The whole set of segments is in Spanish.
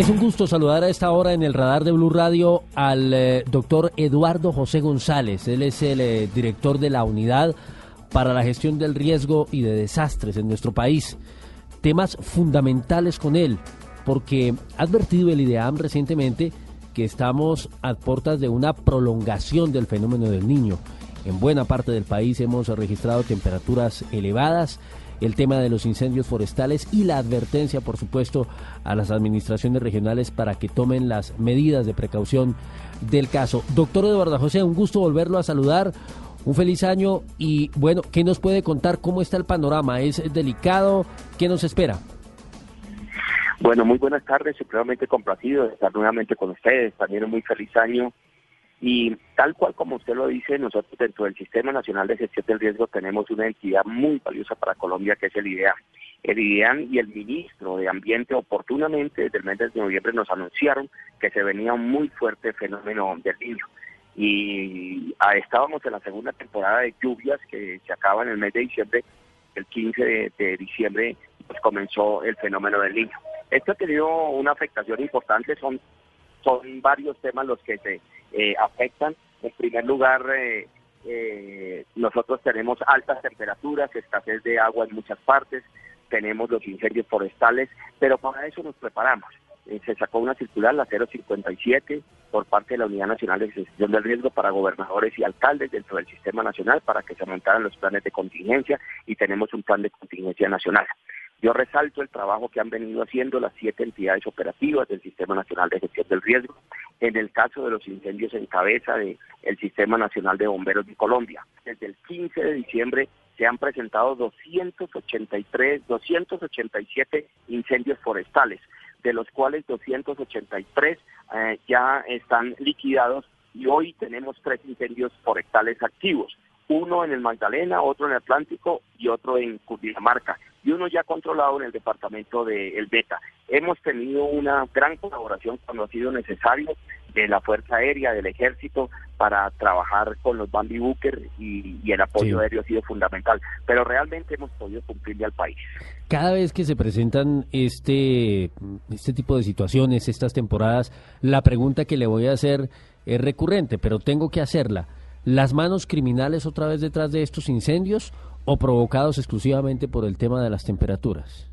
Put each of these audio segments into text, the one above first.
Es un gusto saludar a esta hora en el radar de Blue Radio al eh, doctor Eduardo José González. Él es el eh, director de la unidad para la gestión del riesgo y de desastres en nuestro país. Temas fundamentales con él, porque ha advertido el IDEAM recientemente que estamos a puertas de una prolongación del fenómeno del niño. En buena parte del país hemos registrado temperaturas elevadas el tema de los incendios forestales y la advertencia, por supuesto, a las administraciones regionales para que tomen las medidas de precaución del caso. Doctor Eduardo José, un gusto volverlo a saludar. Un feliz año y bueno, ¿qué nos puede contar? ¿Cómo está el panorama? ¿Es delicado? ¿Qué nos espera? Bueno, muy buenas tardes, supremamente complacido de estar nuevamente con ustedes. También un muy feliz año y tal cual como usted lo dice, nosotros dentro del Sistema Nacional de Gestión del Riesgo tenemos una entidad muy valiosa para Colombia que es el IDEAN. El IDEAN y el ministro de Ambiente oportunamente desde el mes de noviembre nos anunciaron que se venía un muy fuerte fenómeno del niño. Y estábamos en la segunda temporada de lluvias que se acaba en el mes de diciembre. El 15 de, de diciembre pues comenzó el fenómeno del niño. Esto ha tenido una afectación importante, son, son varios temas los que se eh, afectan. En primer lugar, eh, eh, nosotros tenemos altas temperaturas, escasez de agua en muchas partes, tenemos los incendios forestales, pero para eso nos preparamos. se sacó una circular, la 057, por parte de la Unidad Nacional de Gestión del Riesgo para gobernadores y alcaldes dentro del Sistema Nacional para que se aumentaran los planes de contingencia y tenemos un plan de contingencia nacional. Yo resalto el trabajo que han venido haciendo las siete entidades operativas del Sistema Nacional de Gestión del Riesgo en el caso de los incendios en cabeza del Sistema Nacional de Bomberos de Colombia. Desde el 15 de diciembre se han presentado 283, 287 incendios forestales, de los cuales 283 eh, ya están liquidados y hoy tenemos tres incendios forestales activos, uno en el Magdalena, otro en el Atlántico y otro en Cundinamarca y uno ya controlado en el departamento de El Beta. Hemos tenido una gran colaboración cuando ha sido necesario de la Fuerza Aérea, del Ejército, para trabajar con los Bambi Booker y, el apoyo aéreo ha sido fundamental. Pero realmente hemos podido cumplirle al país. Cada vez que se presentan este, este tipo de situaciones, estas temporadas, la pregunta que le voy a hacer es recurrente, pero tengo que hacerla. ¿Las manos criminales otra vez detrás de estos incendios o provocados exclusivamente por el tema de las temperaturas?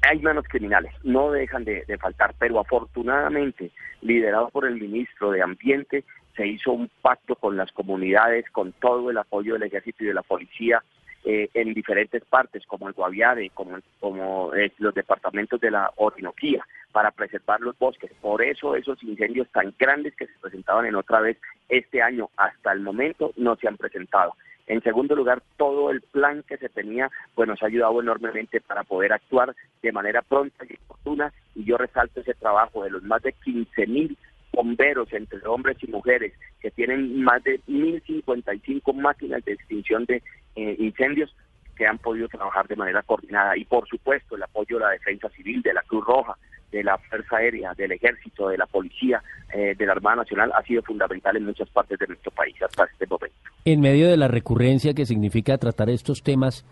Hay manos criminales, no dejan de, faltar, pero afortunadamente, liderado por el ministro de Ambiente, se hizo un pacto con las comunidades, con todo el apoyo del ejército y de la policía, eh, en diferentes partes, como el Guaviare, como, como eh, los departamentos de la Orinoquía, para preservar los bosques. Por eso esos incendios tan grandes que se presentaban en otra vez este año, hasta el momento, no se han presentado. En segundo lugar, todo el plan que se tenía, pues nos ha ayudado enormemente para poder actuar de manera pronta y oportuna. Y yo resalto ese trabajo de los más de 15 mil bomberos entre hombres y mujeres que tienen más de 1.055 máquinas de extinción de eh, incendios que han podido trabajar de manera coordinada y por supuesto el apoyo de la defensa civil, de la Cruz Roja, de la Fuerza Aérea, del Ejército, de la Policía, eh, de la Armada Nacional ha sido fundamental en muchas partes de nuestro país hasta este momento. En medio de la recurrencia que significa tratar estos temas,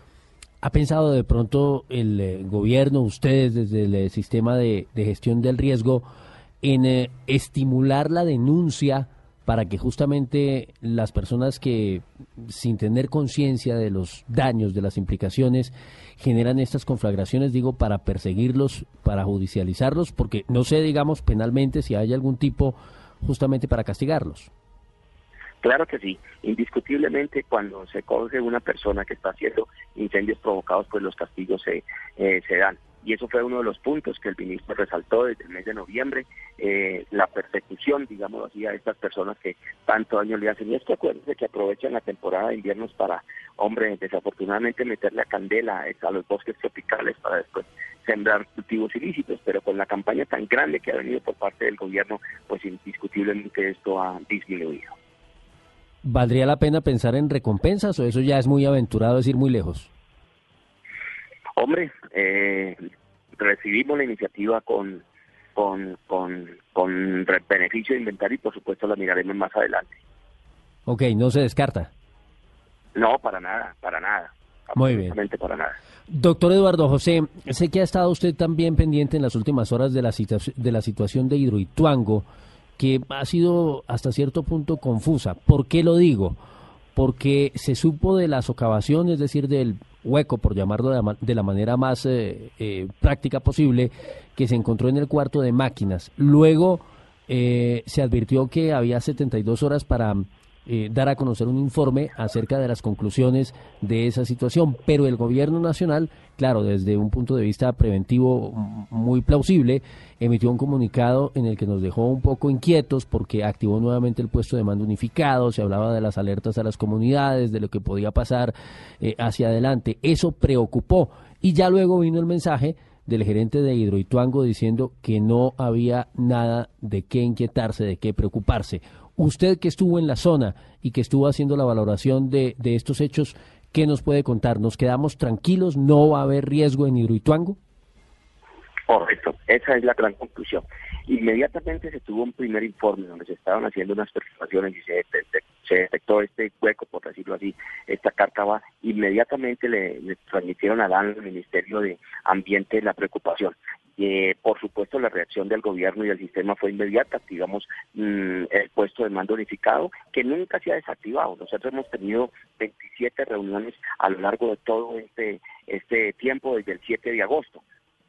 ¿ha pensado de pronto el eh, gobierno, ustedes desde el sistema de, gestión del riesgo, en estimular la denuncia? para que justamente las personas que sin tener conciencia de los daños, de las implicaciones, generan estas conflagraciones, digo, para perseguirlos, para judicializarlos, porque no sé, digamos, penalmente si hay algún tipo justamente para castigarlos. Claro que sí, indiscutiblemente cuando se coge una persona que está haciendo incendios provocados, pues los castigos se, eh, se dan y eso fue uno de los puntos que el ministro resaltó desde el mes de noviembre, eh, la persecución, digamos así, a estas personas que tanto daño le hacen. Y es que acuérdense que aprovechan la temporada de inviernos para, hombre, desafortunadamente meterle a candela a los bosques tropicales para después sembrar cultivos ilícitos, pero con la campaña tan grande que ha venido por parte del gobierno, pues indiscutiblemente esto ha disminuido. ¿Valdría la pena pensar en recompensas o eso ya es muy aventurado, es ir muy lejos? Hombre, eh, recibimos la iniciativa con, con, con, con beneficio de inventario y por supuesto la miraremos más adelante. Ok, no se descarta. No, para nada, para nada. Muy bien. para nada. Doctor Eduardo José, sé que ha estado usted también pendiente en las últimas horas de la, de la situación de Hidroituango, que ha sido hasta cierto punto confusa. ¿Por qué lo digo? Porque se supo de la socavación, es decir, del hueco, por llamarlo de la, manera más eh, eh, práctica posible, que se encontró en el cuarto de máquinas. Luego eh, se advirtió que había 72 horas para eh, dar a conocer un informe acerca de las conclusiones de esa situación, pero el gobierno nacional, claro, desde un punto de vista preventivo muy plausible, emitió un comunicado en el que nos dejó un poco inquietos porque activó nuevamente el puesto de mando unificado, se hablaba de las alertas a las comunidades, de lo que podía pasar eh, hacia adelante. Eso preocupó y ya luego vino el mensaje del gerente de Hidroituango diciendo que no había nada de qué inquietarse, de qué preocuparse. Usted que estuvo en la zona y que estuvo haciendo la valoración de, de estos hechos, ¿qué nos puede contar? ¿Nos quedamos tranquilos? ¿No va a haber riesgo en Hidroituango? Correcto, esa es la gran conclusión. Inmediatamente se tuvo un primer informe donde se estaban haciendo unas perforaciones y se, se detectó este hueco, por decirlo así, esta cárcava, inmediatamente le, le transmitieron a DAN, al Ministerio de Ambiente, la preocupación. Eh, por supuesto, la reacción del gobierno y del sistema fue inmediata. Activamos mm, el puesto de mando unificado, que nunca se ha desactivado. Nosotros hemos tenido 27 reuniones a lo largo de todo este, este tiempo, desde el 7 de agosto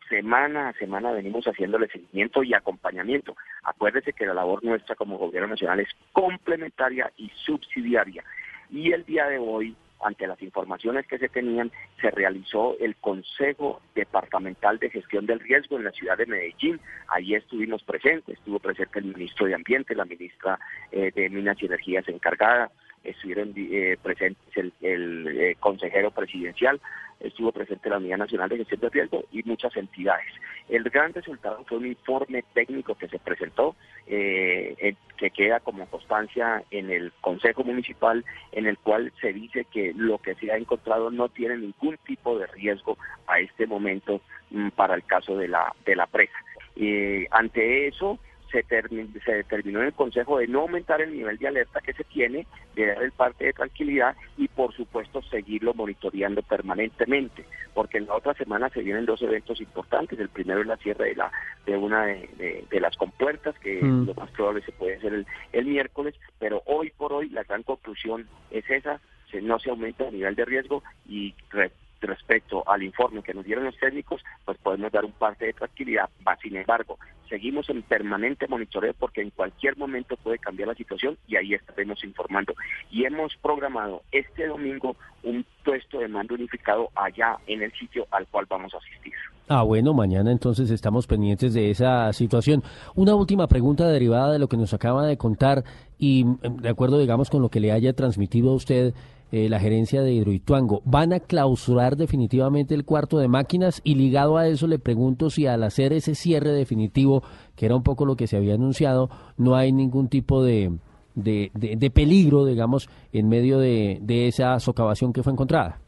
semana a semana venimos haciéndole seguimiento y acompañamiento. Acuérdese que la labor nuestra como gobierno nacional es complementaria y subsidiaria. Y el día de hoy, ante las informaciones que se tenían, se realizó el Consejo Departamental de Gestión del Riesgo en la ciudad de Medellín. Ahí estuvimos presentes, estuvo presente el ministro de Ambiente, la ministra eh, de Minas y Energías encargada, estuvieron eh, presentes el, el eh, consejero presidencial, estuvo presente la Unidad Nacional de Gestión de Riesgo y muchas entidades. El gran resultado fue un informe técnico que se presentó, eh, que queda como constancia en el Consejo Municipal, en el cual se dice que lo que se ha encontrado no tiene ningún tipo de riesgo a este momento mm, para el caso de la, de la presa. Eh, ante eso, se, se, determinó en el Consejo de no aumentar el nivel de alerta que se tiene, de dar el parte de tranquilidad y por supuesto seguirlo monitoreando permanentemente, porque en la otra semana se vienen dos eventos importantes. El primero es la cierre de la de una de, de, de las compuertas, que mm. lo más probable se puede hacer el, el, miércoles, pero hoy por hoy la gran conclusión es esa, se, no se aumenta el nivel de riesgo y respecto al informe que nos dieron los técnicos, pues podemos dar un parte de tranquilidad. Sin embargo, seguimos en permanente monitoreo porque en cualquier momento puede cambiar la situación y ahí estaremos informando. Y hemos programado este domingo un puesto de mando unificado allá en el sitio al cual vamos a asistir. Ah, bueno, mañana entonces estamos pendientes de esa situación. Una última pregunta derivada de lo que nos acaba de contar y de acuerdo, digamos, con lo que le haya transmitido a usted eh, la gerencia de Hidroituango. ¿Van a clausurar definitivamente el cuarto de máquinas? Y ligado a eso le pregunto si al hacer ese cierre definitivo, que era un poco lo que se había anunciado, no hay ningún tipo de, de, de, de peligro, digamos, en medio de, de esa socavación que fue encontrada.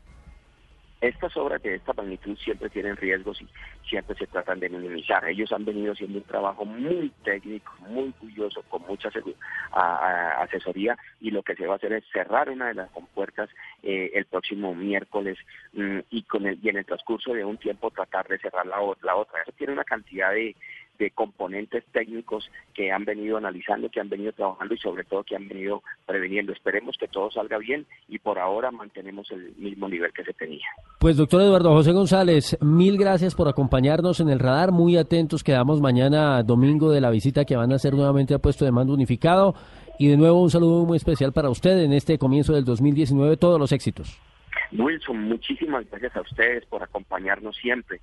Estas obras de esta magnitud siempre tienen riesgos y siempre se tratan de minimizar. Ellos han venido haciendo un trabajo muy técnico, muy curioso, con mucha asesoría y lo que se va a hacer es cerrar una de las compuertas eh, el próximo miércoles mmm, y, con el, y en el transcurso de un tiempo tratar de cerrar la otra. Eso tiene una cantidad de, de componentes técnicos que han venido analizando, que han venido trabajando y sobre todo que han venido preveniendo. Esperemos que todo salga bien y por ahora mantenemos el mismo nivel que se tenía. Pues doctor Eduardo José González, mil gracias por acompañarnos en el radar. Muy atentos quedamos mañana domingo de la visita que van a hacer nuevamente al puesto de mando unificado. Y de nuevo un saludo muy especial para usted en este comienzo del 2019. Todos los éxitos. Wilson, muchísimas gracias a ustedes por acompañarnos siempre.